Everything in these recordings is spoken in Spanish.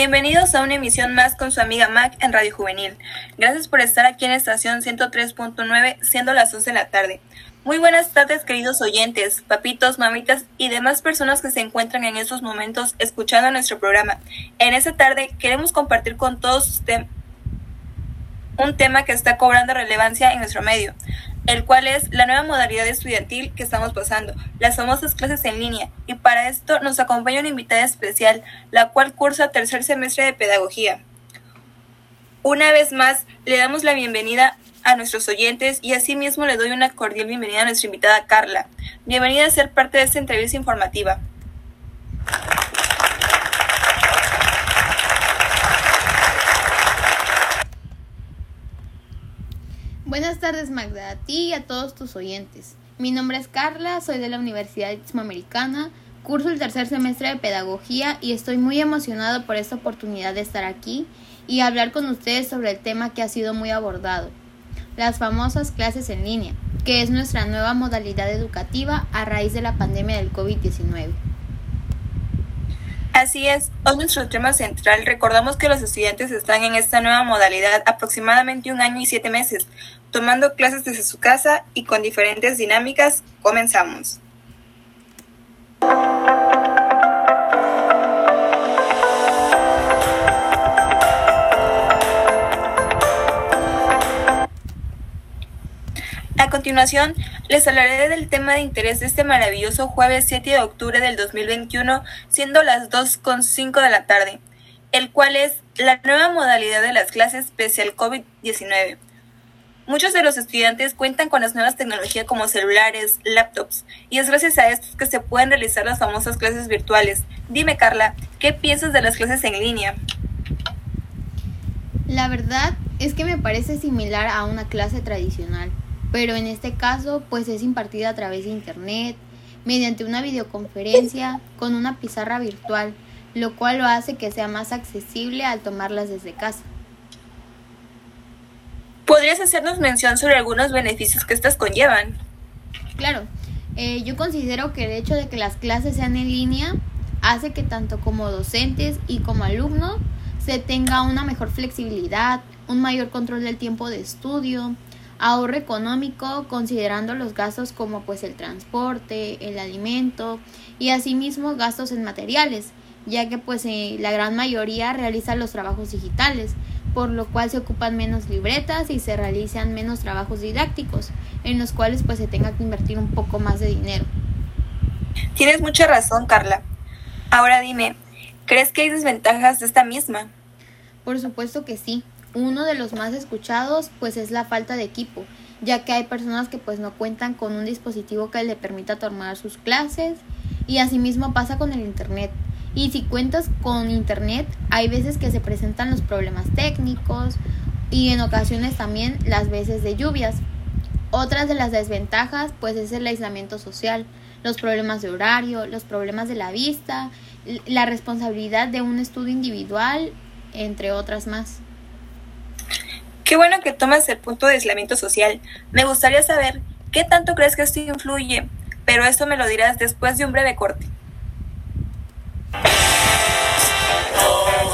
Bienvenidos a una emisión más con su amiga Mac en Radio Juvenil. Gracias por estar aquí en estación 103.9, siendo las 11 de la tarde. Muy buenas tardes, queridos oyentes, papitos, mamitas y demás personas que se encuentran en estos momentos escuchando nuestro programa. En esta tarde queremos compartir con todos ustedes un tema que está cobrando relevancia en nuestro medio, el cual es la nueva modalidad estudiantil que estamos pasando, las famosas clases en línea. Y para esto nos acompaña una invitada especial, la cual cursa tercer semestre de pedagogía. Una vez más, le damos la bienvenida a nuestros oyentes y asimismo le doy una cordial bienvenida a nuestra invitada Carla. Bienvenida a ser parte de esta entrevista informativa. Buenas tardes Magda, a ti y a todos tus oyentes. Mi nombre es Carla, soy de la Universidad Hispanoamericana, curso el tercer semestre de Pedagogía y estoy muy emocionado por esta oportunidad de estar aquí y hablar con ustedes sobre el tema que ha sido muy abordado, las famosas clases en línea, que es nuestra nueva modalidad educativa a raíz de la pandemia del COVID-19. Así es, hoy nuestro tema central. Recordamos que los estudiantes están en esta nueva modalidad aproximadamente un año y siete meses, tomando clases desde su casa y con diferentes dinámicas. Comenzamos. A continuación, les hablaré del tema de interés de este maravilloso jueves 7 de octubre del 2021, siendo las 2.05 de la tarde, el cual es la nueva modalidad de las clases pese al COVID-19. Muchos de los estudiantes cuentan con las nuevas tecnologías como celulares, laptops, y es gracias a estos que se pueden realizar las famosas clases virtuales. Dime, Carla, ¿qué piensas de las clases en línea? La verdad es que me parece similar a una clase tradicional, pero en este caso pues es impartida a través de internet, mediante una videoconferencia, con una pizarra virtual, lo cual lo hace que sea más accesible al tomarlas desde casa. ¿Podrías hacernos mención sobre algunos beneficios que estas conllevan? Claro, eh, yo considero que el hecho de que las clases sean en línea hace que tanto como docentes y como alumnos se tenga una mejor flexibilidad, un mayor control del tiempo de estudio, ahorro económico considerando los gastos como pues el transporte, el alimento y asimismo gastos en materiales, ya que pues eh, la gran mayoría realiza los trabajos digitales, por lo cual se ocupan menos libretas y se realizan menos trabajos didácticos, en los cuales pues se tenga que invertir un poco más de dinero. Tienes mucha razón, Carla. Ahora dime, ¿crees que hay desventajas de esta misma? Por supuesto que sí. Uno de los más escuchados pues es la falta de equipo, ya que hay personas que pues no cuentan con un dispositivo que le permita tomar sus clases y asimismo pasa con el internet. Y si cuentas con internet, hay veces que se presentan los problemas técnicos y en ocasiones también las veces de lluvias. Otras de las desventajas pues es el aislamiento social, los problemas de horario, los problemas de la vista, la responsabilidad de un estudio individual, entre otras más. Qué bueno que tomas el punto de aislamiento social. Me gustaría saber qué tanto crees que esto influye, pero esto me lo dirás después de un breve corte.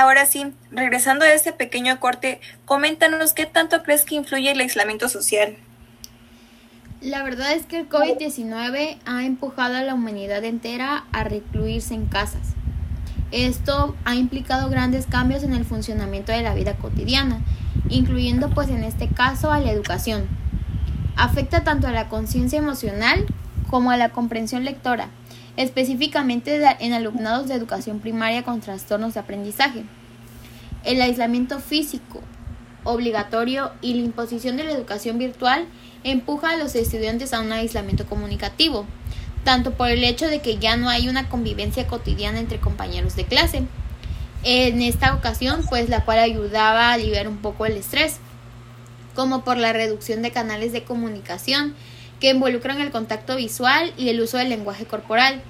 Ahora sí, regresando a este pequeño corte, coméntanos qué tanto crees que influye el aislamiento social. La verdad es que el COVID-19 ha empujado a la humanidad entera a recluirse en casas. Esto ha implicado grandes cambios en el funcionamiento de la vida cotidiana, incluyendo pues en este caso a la educación. Afecta tanto a la conciencia emocional como a la comprensión lectora, específicamente en alumnados de educación primaria con trastornos de aprendizaje. El aislamiento físico obligatorio y la imposición de la educación virtual empuja a los estudiantes a un aislamiento comunicativo, tanto por el hecho de que ya no hay una convivencia cotidiana entre compañeros de clase, en esta ocasión, pues la cual ayudaba a aliviar un poco el estrés, como por la reducción de canales de comunicación que involucran el contacto visual y el uso del lenguaje corporal,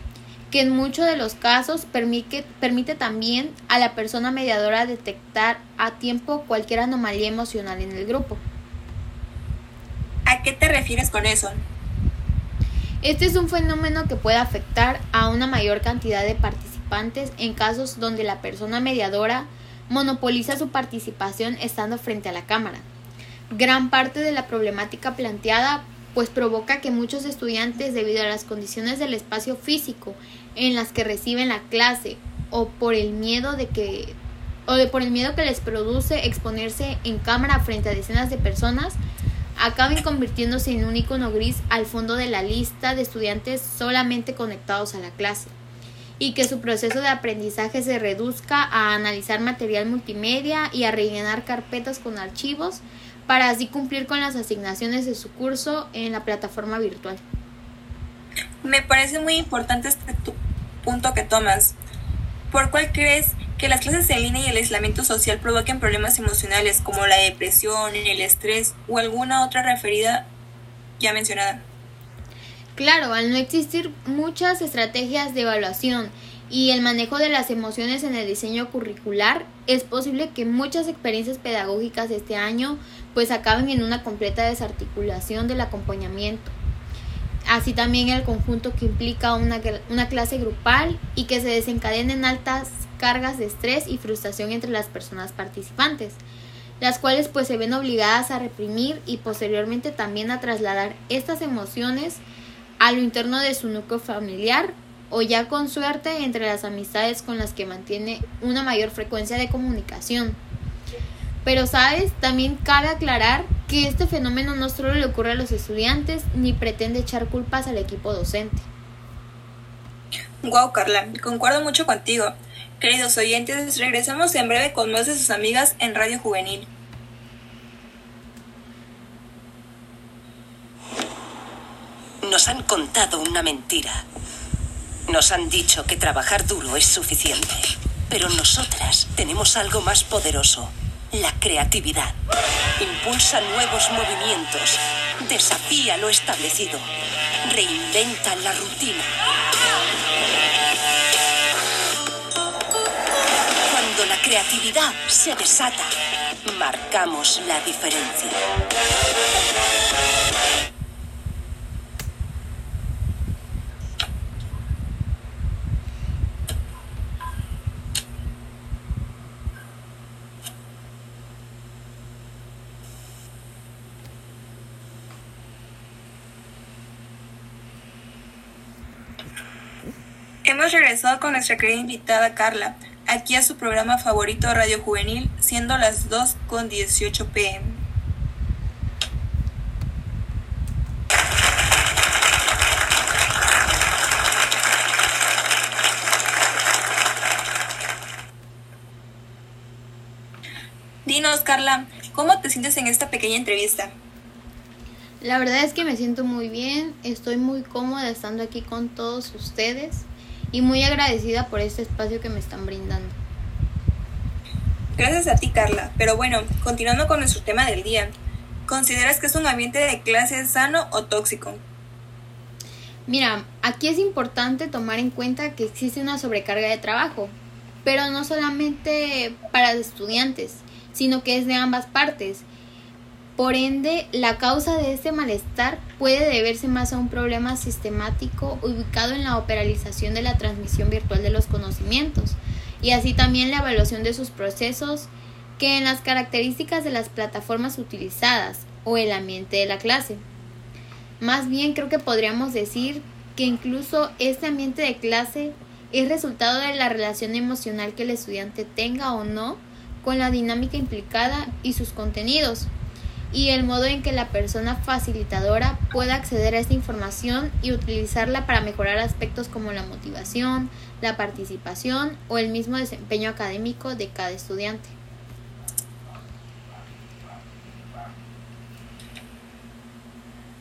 que en muchos de los casos permite, permite también a la persona mediadora detectar a tiempo cualquier anomalía emocional en el grupo. ¿A qué te refieres con eso? Este es un fenómeno que puede afectar a una mayor cantidad de participantes en casos donde la persona mediadora monopoliza su participación estando frente a la cámara. Gran parte de la problemática planteada pues provoca que muchos estudiantes debido a las condiciones del espacio físico en las que reciben la clase o por el miedo de que o de por el miedo que les produce exponerse en cámara frente a decenas de personas acaben convirtiéndose en un icono gris al fondo de la lista de estudiantes solamente conectados a la clase y que su proceso de aprendizaje se reduzca a analizar material multimedia y a rellenar carpetas con archivos para así cumplir con las asignaciones de su curso en la plataforma virtual. Me parece muy importante este punto que tomas. ¿Por cuál crees que las clases en línea y el aislamiento social provoquen problemas emocionales como la depresión, el estrés o alguna otra referida ya mencionada. Claro, al no existir muchas estrategias de evaluación y el manejo de las emociones en el diseño curricular, es posible que muchas experiencias pedagógicas de este año pues acaben en una completa desarticulación del acompañamiento. Así también el conjunto que implica una, una clase grupal y que se desencadenen altas cargas de estrés y frustración entre las personas participantes, las cuales pues se ven obligadas a reprimir y posteriormente también a trasladar estas emociones a lo interno de su núcleo familiar o ya con suerte entre las amistades con las que mantiene una mayor frecuencia de comunicación. Pero sabes, también cabe aclarar que este fenómeno no solo le ocurre a los estudiantes ni pretende echar culpas al equipo docente. Wow, Carla, concuerdo mucho contigo. Queridos oyentes, regresamos en breve con más de sus amigas en Radio Juvenil. Nos han contado una mentira. Nos han dicho que trabajar duro es suficiente. Pero nosotras tenemos algo más poderoso, la creatividad. Impulsa nuevos movimientos, desafía lo establecido, reinventa la rutina. la creatividad se desata, marcamos la diferencia. Regresado con nuestra querida invitada Carla, aquí a su programa favorito Radio Juvenil, siendo las 2 con 18 pm. Dinos, Carla, ¿cómo te sientes en esta pequeña entrevista? La verdad es que me siento muy bien, estoy muy cómoda estando aquí con todos ustedes y muy agradecida por este espacio que me están brindando. Gracias a ti, Carla. Pero bueno, continuando con nuestro tema del día, ¿consideras que es un ambiente de clase sano o tóxico? Mira, aquí es importante tomar en cuenta que existe una sobrecarga de trabajo, pero no solamente para los estudiantes, sino que es de ambas partes. Por ende, la causa de este malestar puede deberse más a un problema sistemático ubicado en la operalización de la transmisión virtual de los conocimientos y así también la evaluación de sus procesos que en las características de las plataformas utilizadas o el ambiente de la clase. Más bien creo que podríamos decir que incluso este ambiente de clase es resultado de la relación emocional que el estudiante tenga o no con la dinámica implicada y sus contenidos y el modo en que la persona facilitadora pueda acceder a esta información y utilizarla para mejorar aspectos como la motivación, la participación o el mismo desempeño académico de cada estudiante.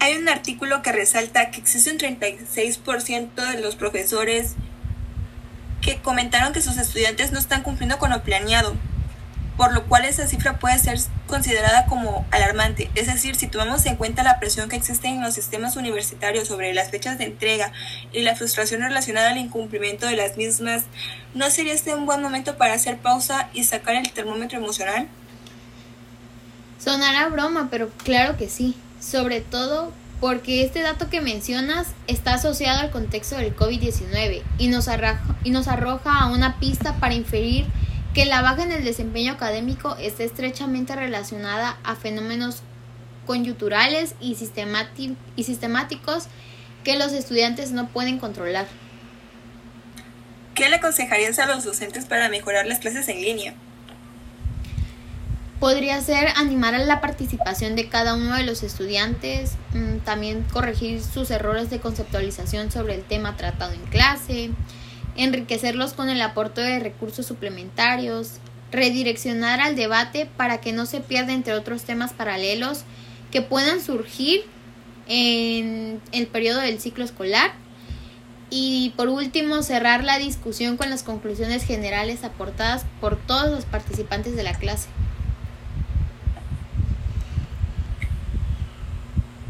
Hay un artículo que resalta que existe un 36% de los profesores que comentaron que sus estudiantes no están cumpliendo con lo planeado, por lo cual esa cifra puede ser considerada como alarmante. Es decir, si tomamos en cuenta la presión que existe en los sistemas universitarios sobre las fechas de entrega y la frustración relacionada al incumplimiento de las mismas, ¿no sería este un buen momento para hacer pausa y sacar el termómetro emocional? Sonará broma, pero claro que sí. Sobre todo porque este dato que mencionas está asociado al contexto del COVID-19 y nos, y nos arroja a una pista para inferir que la baja en el desempeño académico está estrechamente relacionada a fenómenos conyunturales y, y sistemáticos que los estudiantes no pueden controlar. ¿Qué le aconsejarías a los docentes para mejorar las clases en línea? Podría ser animar a la participación de cada uno de los estudiantes, mm, también corregir sus errores de conceptualización sobre el tema tratado en clase, enriquecerlos con el aporte de recursos suplementarios, redireccionar al debate para que no se pierda entre otros temas paralelos que puedan surgir en el periodo del ciclo escolar y por último cerrar la discusión con las conclusiones generales aportadas por todos los participantes de la clase.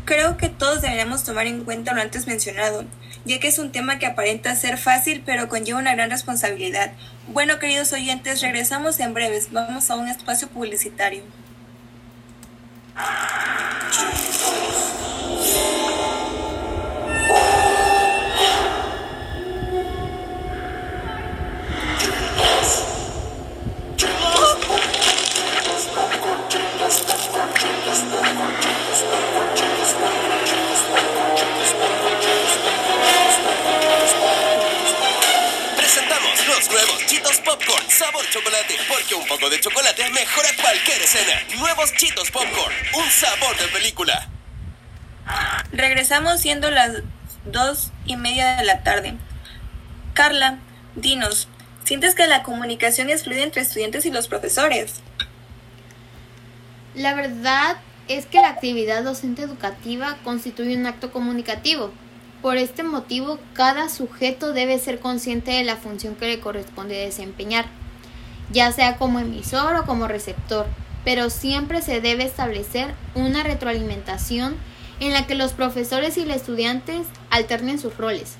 Creo que todos deberíamos tomar en cuenta lo antes mencionado, ya que es un tema que aparenta ser fácil pero conlleva una gran responsabilidad. Bueno, queridos oyentes, regresamos en breves. Vamos a un espacio publicitario. Chocolate, porque un poco de chocolate mejora cualquier escena. Nuevos Chitos Popcorn, un sabor de película. Regresamos siendo las dos y media de la tarde. Carla, dinos, ¿sientes que la comunicación es fluida entre estudiantes y los profesores? La verdad es que la actividad docente educativa constituye un acto comunicativo. Por este motivo, cada sujeto debe ser consciente de la función que le corresponde desempeñar ya sea como emisor o como receptor, pero siempre se debe establecer una retroalimentación en la que los profesores y los estudiantes alternen sus roles,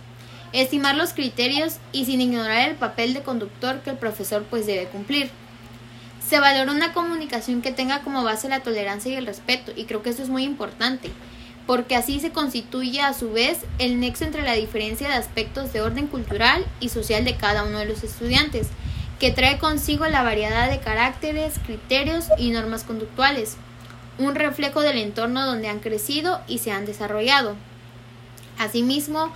estimar los criterios y sin ignorar el papel de conductor que el profesor pues debe cumplir. Se valora una comunicación que tenga como base la tolerancia y el respeto, y creo que eso es muy importante, porque así se constituye a su vez el nexo entre la diferencia de aspectos de orden cultural y social de cada uno de los estudiantes, que trae consigo la variedad de caracteres, criterios y normas conductuales, un reflejo del entorno donde han crecido y se han desarrollado. Asimismo,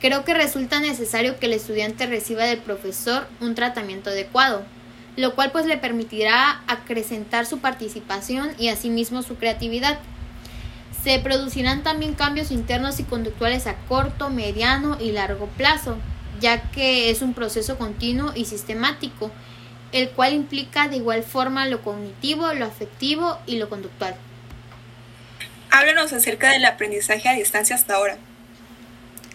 creo que resulta necesario que el estudiante reciba del profesor un tratamiento adecuado, lo cual pues le permitirá acrecentar su participación y asimismo su creatividad. Se producirán también cambios internos y conductuales a corto, mediano y largo plazo, ya que es un proceso continuo y sistemático, el cual implica de igual forma lo cognitivo, lo afectivo y lo conductual. Háblanos acerca del aprendizaje a distancia hasta ahora.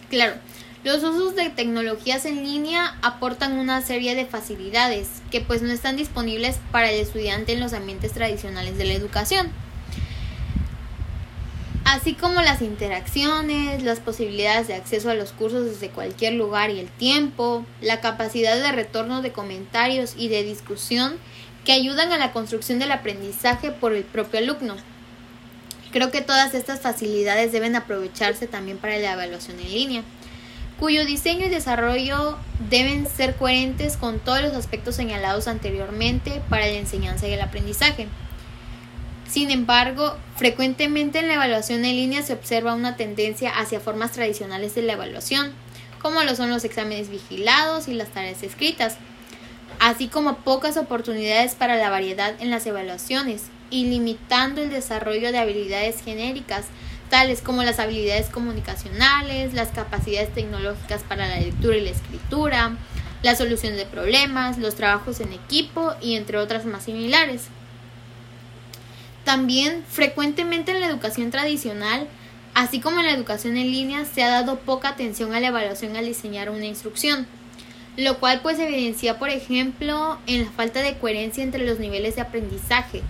Claro, los usos de tecnologías en línea aportan una serie de facilidades que pues no están disponibles para el estudiante en los ambientes tradicionales de la educación así como las interacciones, las posibilidades de acceso a los cursos desde cualquier lugar y el tiempo, la capacidad de retorno de comentarios y de discusión que ayudan a la construcción del aprendizaje por el propio alumno. Creo que todas estas facilidades deben aprovecharse también para la evaluación en línea, cuyo diseño y desarrollo deben ser coherentes con todos los aspectos señalados anteriormente para la enseñanza y el aprendizaje. Sin embargo, frecuentemente en la evaluación en línea se observa una tendencia hacia formas tradicionales de la evaluación, como lo son los exámenes vigilados y las tareas escritas, así como pocas oportunidades para la variedad en las evaluaciones y limitando el desarrollo de habilidades genéricas tales como las habilidades comunicacionales, las capacidades tecnológicas para la lectura y la escritura, la solución de problemas, los trabajos en equipo y entre otras más similares. También frecuentemente en la educación tradicional, así como en la educación en línea, se ha dado poca atención a la evaluación al diseñar una instrucción. lo cual pues evidencia, por ejemplo, en la falta de coherencia entre los niveles de aprendizaje.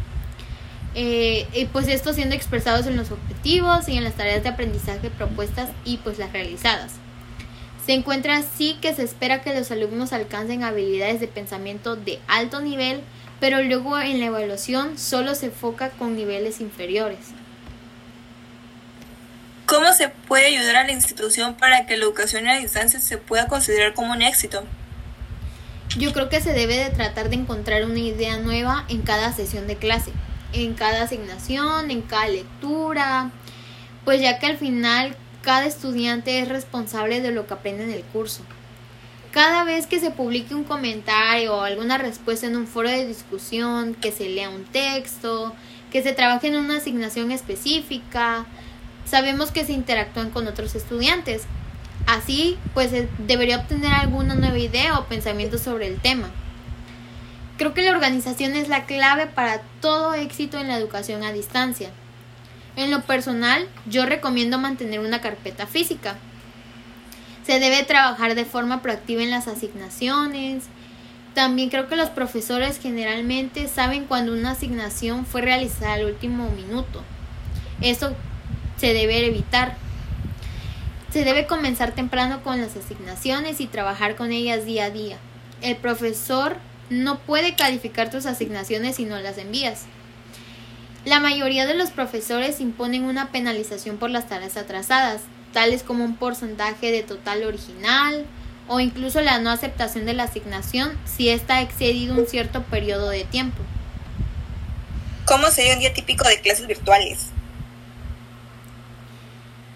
Eh, y pues esto siendo expresados en los objetivos y en las tareas de aprendizaje propuestas y pues las realizadas. Se encuentra así que se espera que los alumnos alcancen habilidades de pensamiento de alto nivel, pero luego en la evaluación solo se enfoca con niveles inferiores. ¿Cómo se puede ayudar a la institución para que la educación a distancia se pueda considerar como un éxito? Yo creo que se debe de tratar de encontrar una idea nueva en cada sesión de clase, en cada asignación, en cada lectura, pues ya que al final cada estudiante es responsable de lo que aprende en el curso. Cada vez que se publique un comentario o alguna respuesta en un foro de discusión, que se lea un texto, que se trabaje en una asignación específica, sabemos que se interactúan con otros estudiantes. Así, pues debería obtener alguna nueva idea o pensamiento sobre el tema. Creo que la organización es la clave para todo éxito en la educación a distancia. En lo personal, yo recomiendo mantener una carpeta física. Se debe trabajar de forma proactiva en las asignaciones. También creo que los profesores generalmente saben cuando una asignación fue realizada al último minuto. Esto se debe evitar. Se debe comenzar temprano con las asignaciones y trabajar con ellas día a día. El profesor no puede calificar tus asignaciones si no las envías. La mayoría de los profesores imponen una penalización por las tareas atrasadas, tales como un porcentaje de total original o incluso la no aceptación de la asignación si ésta ha excedido un cierto periodo de tiempo. ¿Cómo sería un día típico de clases virtuales?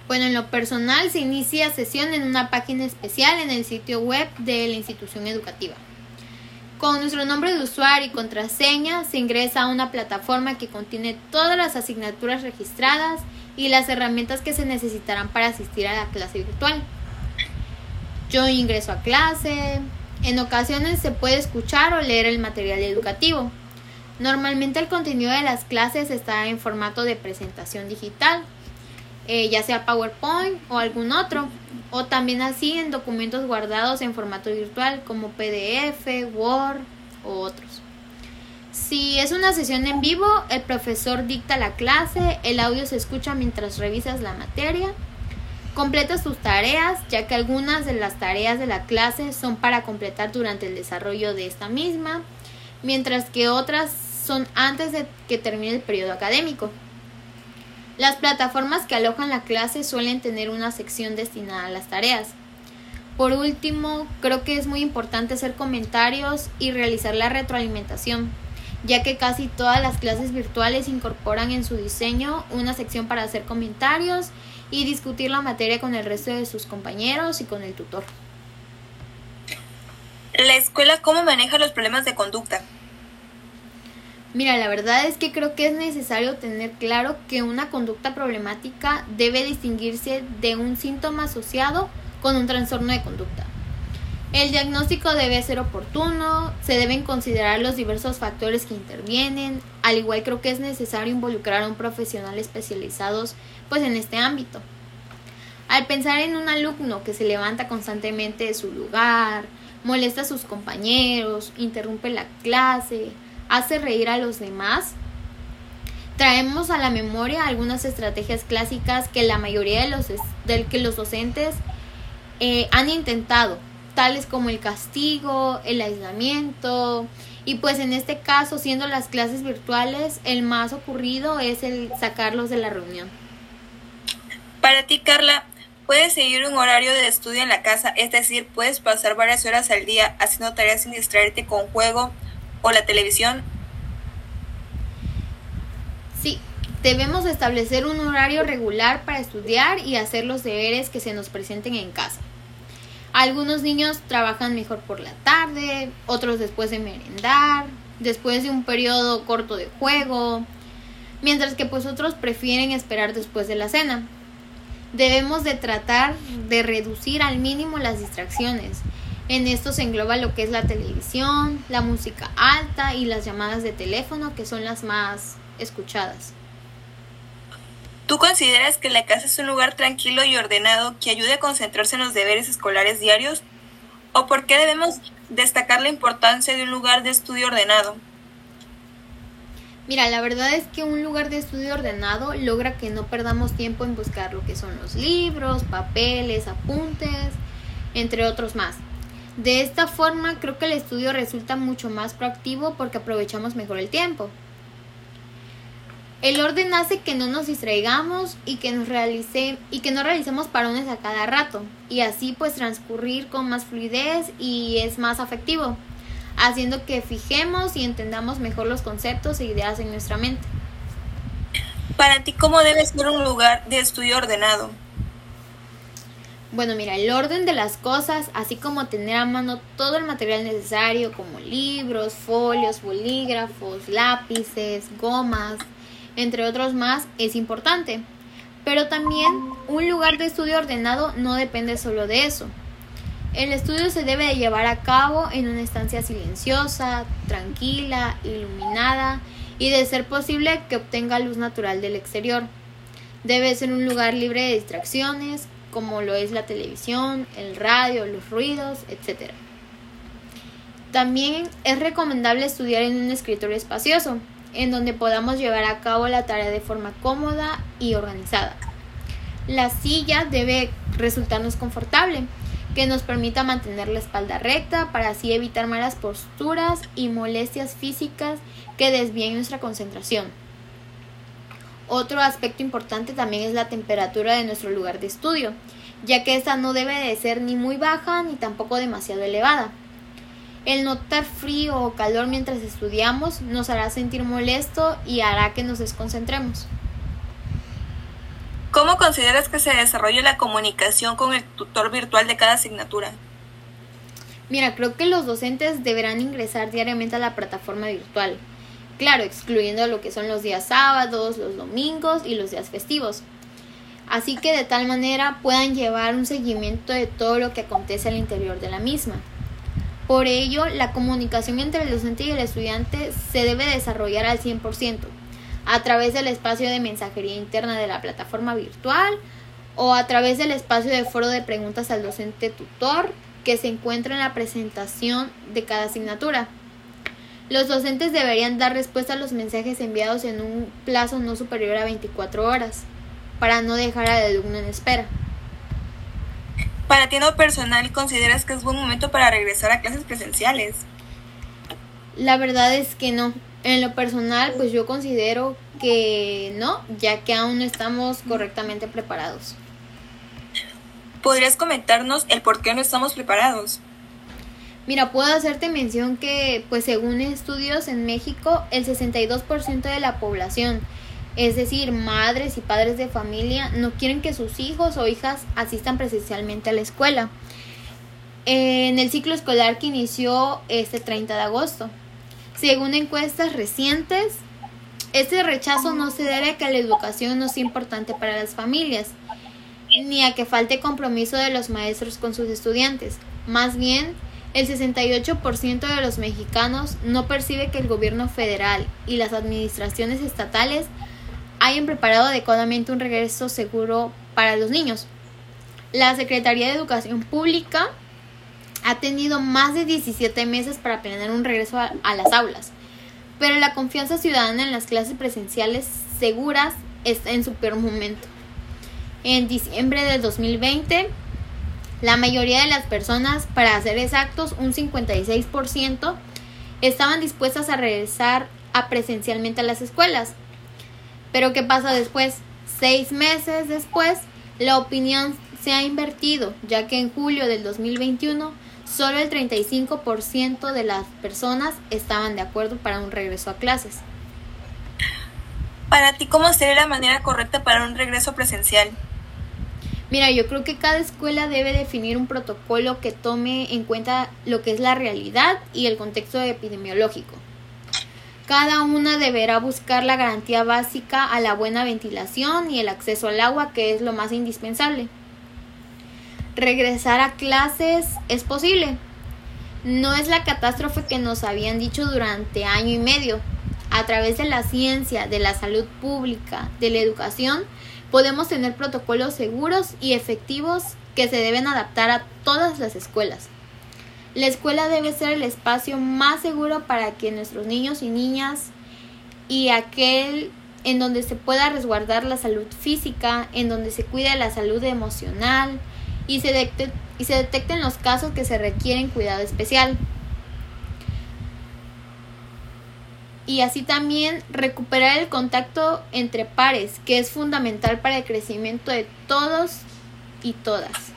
Bueno, en lo personal se inicia sesión en una página especial en el sitio web de la institución educativa. Con nuestro nombre de usuario y contraseña se ingresa a una plataforma que contiene todas las asignaturas registradas y las herramientas que se necesitarán para asistir a la clase virtual. Yo ingreso a clase. En ocasiones se puede escuchar o leer el material educativo. Normalmente el contenido de las clases está en formato de presentación digital eh, ya sea PowerPoint o algún otro, o también así en documentos guardados en formato virtual como PDF, Word o otros. Si es una sesión en vivo, el profesor dicta la clase, el audio se escucha mientras revisas la materia, completa tus tareas, ya que algunas de las tareas de la clase son para completar durante el desarrollo de esta misma, mientras que otras son antes de que termine el periodo académico. Las plataformas que alojan la clase suelen tener una sección destinada a las tareas. Por último, creo que es muy importante hacer comentarios y realizar la retroalimentación, ya que casi todas las clases virtuales incorporan en su diseño una sección para hacer comentarios y discutir la materia con el resto de sus compañeros y con el tutor. ¿La escuela cómo maneja los problemas de conducta? Mira, la verdad es que creo que es necesario tener claro que una conducta problemática debe distinguirse de un síntoma asociado con un trastorno de conducta. El diagnóstico debe ser oportuno, se deben considerar los diversos factores que intervienen, al igual creo que es necesario involucrar a un profesional especializado pues en este ámbito. Al pensar en un alumno que se levanta constantemente de su lugar, molesta a sus compañeros, interrumpe la clase, hace reír a los demás. Traemos a la memoria algunas estrategias clásicas que la mayoría de los, del que los docentes eh, han intentado, tales como el castigo, el aislamiento, y pues en este caso, siendo las clases virtuales, el más ocurrido es el sacarlos de la reunión. Para ti, Carla, puedes seguir un horario de estudio en la casa, es decir, puedes pasar varias horas al día haciendo tareas sin distraerte con juego, o la televisión? Sí, debemos establecer un horario regular para estudiar y hacer los deberes que se nos presenten en casa. Algunos niños trabajan mejor por la tarde, otros después de merendar, después de un periodo corto de juego, mientras que pues otros prefieren esperar después de la cena. Debemos de tratar de reducir al mínimo las distracciones en esto se engloba lo que es la televisión, la música alta y las llamadas de teléfono, que son las más escuchadas. ¿Tú consideras que la casa es un lugar tranquilo y ordenado que ayude a concentrarse en los deberes escolares diarios? ¿O por qué debemos destacar la importancia de un lugar de estudio ordenado? Mira, la verdad es que un lugar de estudio ordenado logra que no perdamos tiempo en buscar lo que son los libros, papeles, apuntes, entre otros más. De esta forma creo que el estudio resulta mucho más proactivo porque aprovechamos mejor el tiempo. El orden hace que no nos distraigamos y que nos realice, y que no realicemos parones a cada rato y así pues transcurrir con más fluidez y es más afectivo haciendo que fijemos y entendamos mejor los conceptos e ideas en nuestra mente. Para ti, ¿cómo debe ser un lugar de estudio ordenado? Bueno, mira, el orden de las cosas, así como tener a mano todo el material necesario, como libros, folios, bolígrafos, lápices, gomas, entre otros más, es importante. Pero también un lugar de estudio ordenado no depende solo de eso. El estudio se debe de llevar a cabo en una estancia silenciosa, tranquila, iluminada y de ser posible que obtenga luz natural del exterior. Debe ser un lugar libre de distracciones, como lo es la televisión, el radio, los ruidos, etc. También es recomendable estudiar en un escritorio espacioso, en donde podamos llevar a cabo la tarea de forma cómoda y organizada. La silla debe resultarnos confortable, que nos permita mantener la espalda recta para así evitar malas posturas y molestias físicas que desvíen nuestra concentración. Otro aspecto importante también es la temperatura de nuestro lugar de estudio, ya que esta no debe de ser ni muy baja ni tampoco demasiado elevada. El notar frío o calor mientras estudiamos nos hará sentir molesto y hará que nos desconcentremos. ¿Cómo consideras que se desarrolla la comunicación con el tutor virtual de cada asignatura? Mira, creo que los docentes deberán ingresar diariamente a la plataforma virtual. Claro, excluyendo lo que son los días sábados, los domingos y los días festivos. Así que de tal manera puedan llevar un seguimiento de todo lo que acontece al interior de la misma. Por ello, la comunicación entre el docente y el estudiante se debe desarrollar al 100% a través del espacio de mensajería interna de la plataforma virtual o a través del espacio de foro de preguntas al docente tutor que se encuentra en la presentación de cada asignatura. Los docentes deberían dar respuesta a los mensajes enviados en un plazo no superior a 24 horas para no dejar al alumno en espera. Para ti no personal, ¿consideras que es buen momento para regresar a clases presenciales? La verdad es que no. En lo personal, pues yo considero que no, ya que aún no estamos correctamente preparados. ¿Podrías comentarnos el por qué no estamos preparados? Mira, puedo hacerte mención que, pues según estudios en México, el 62% de la población, es decir, madres y padres de familia, no quieren que sus hijos o hijas asistan presencialmente a la escuela. En el ciclo escolar que inició este 30 de agosto. Según encuestas recientes, este rechazo no se debe a que la educación no sea importante para las familias, ni a que falte compromiso de los maestros con sus estudiantes. Más bien, el 68% de los mexicanos no percibe que el gobierno federal y las administraciones estatales hayan preparado adecuadamente un regreso seguro para los niños. La Secretaría de Educación Pública ha tenido más de 17 meses para planear un regreso a, las aulas, pero la confianza ciudadana en las clases presenciales seguras está en su peor momento. En diciembre de 2020, la mayoría de las personas, para ser exactos, un 56%, estaban dispuestas a regresar a presencialmente a las escuelas. Pero ¿qué pasa después? Seis meses después, la opinión se ha invertido, ya que en julio del 2021 solo el 35% de las personas estaban de acuerdo para un regreso a clases. Para ti, ¿cómo sería la manera correcta para un regreso presencial? Mira, yo creo que cada escuela debe definir un protocolo que tome en cuenta lo que es la realidad y el contexto epidemiológico. Cada una deberá buscar la garantía básica a la buena ventilación y el acceso al agua, que es lo más indispensable regresar a clases es posible. No es la catástrofe que nos habían dicho durante año y medio. A través de la ciencia, de la salud pública, de la educación, podemos tener protocolos seguros y efectivos que se deben adaptar a todas las escuelas. La escuela debe ser el espacio más seguro para que nuestros niños y niñas y aquel en donde se pueda resguardar la salud física, en donde se cuide la salud emocional y se, y se detecten los casos que se requieren cuidado especial. Y así también recuperar el contacto entre pares, que es fundamental para el crecimiento de todos y todas.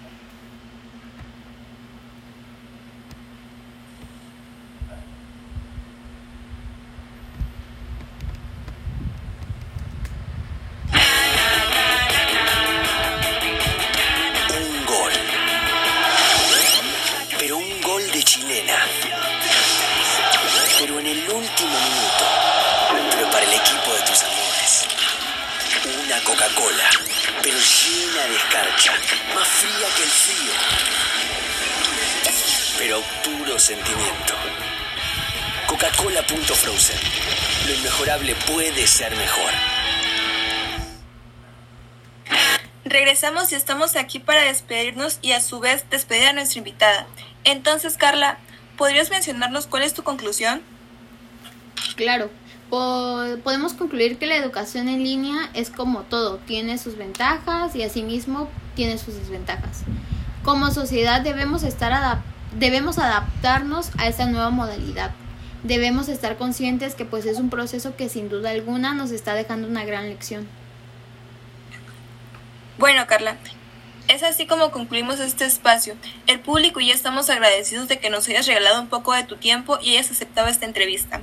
Coca-Cola, pero llena de escarcha, más fría que el frío, pero puro sentimiento. Coca-Cola Frozen. Lo inmejorable puede ser mejor. Regresamos y estamos aquí para despedirnos y a su vez despedir a nuestra invitada. Entonces, Carla, ¿podrías mencionarnos cuál es tu conclusión? Claro podemos concluir que la educación en línea es como todo, tiene sus ventajas y asimismo tiene sus desventajas. Como sociedad debemos, estar debemos adaptarnos a esta nueva modalidad. Debemos estar conscientes que pues es un proceso que sin duda alguna nos está dejando una gran lección. Bueno, Carla, es así como concluimos este espacio. El público y yo estamos agradecidos de que nos hayas regalado un poco de tu tiempo y hayas aceptado esta entrevista.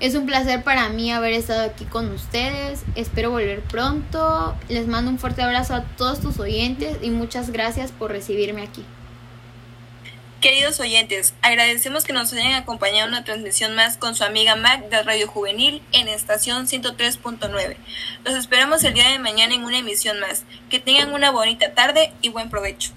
Es un placer para mí haber estado aquí con ustedes. Espero volver pronto. Les mando un fuerte abrazo a todos tus oyentes y muchas gracias por recibirme aquí. Queridos oyentes, agradecemos que nos hayan acompañado en una transmisión más con su amiga Mac de Radio Juvenil en estación 103.9. Los esperamos el día de mañana en una emisión más. Que tengan una bonita tarde y buen provecho.